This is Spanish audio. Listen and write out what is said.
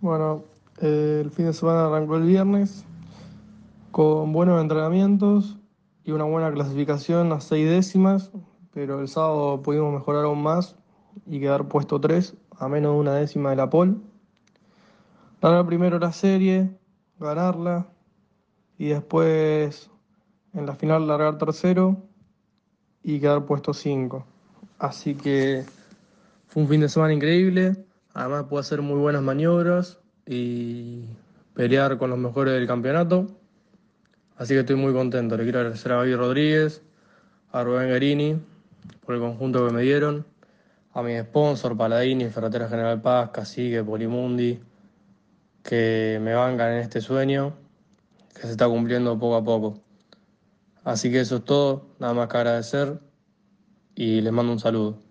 Bueno, el fin de semana arrancó el viernes con buenos entrenamientos y una buena clasificación a seis décimas, pero el sábado pudimos mejorar aún más y quedar puesto 3 a menos de una décima de la pole. Ganar primero la serie, ganarla y después en la final largar tercero y quedar puesto 5. Así que fue un fin de semana increíble. Además pude hacer muy buenas maniobras y pelear con los mejores del campeonato. Así que estoy muy contento. Le quiero agradecer a Gaby Rodríguez, a Rubén Garini por el conjunto que me dieron, a mi sponsor, Paladini, Ferretera General Paz, Cacique, Polimundi, que me bancan en este sueño que se está cumpliendo poco a poco. Así que eso es todo, nada más que agradecer y les mando un saludo.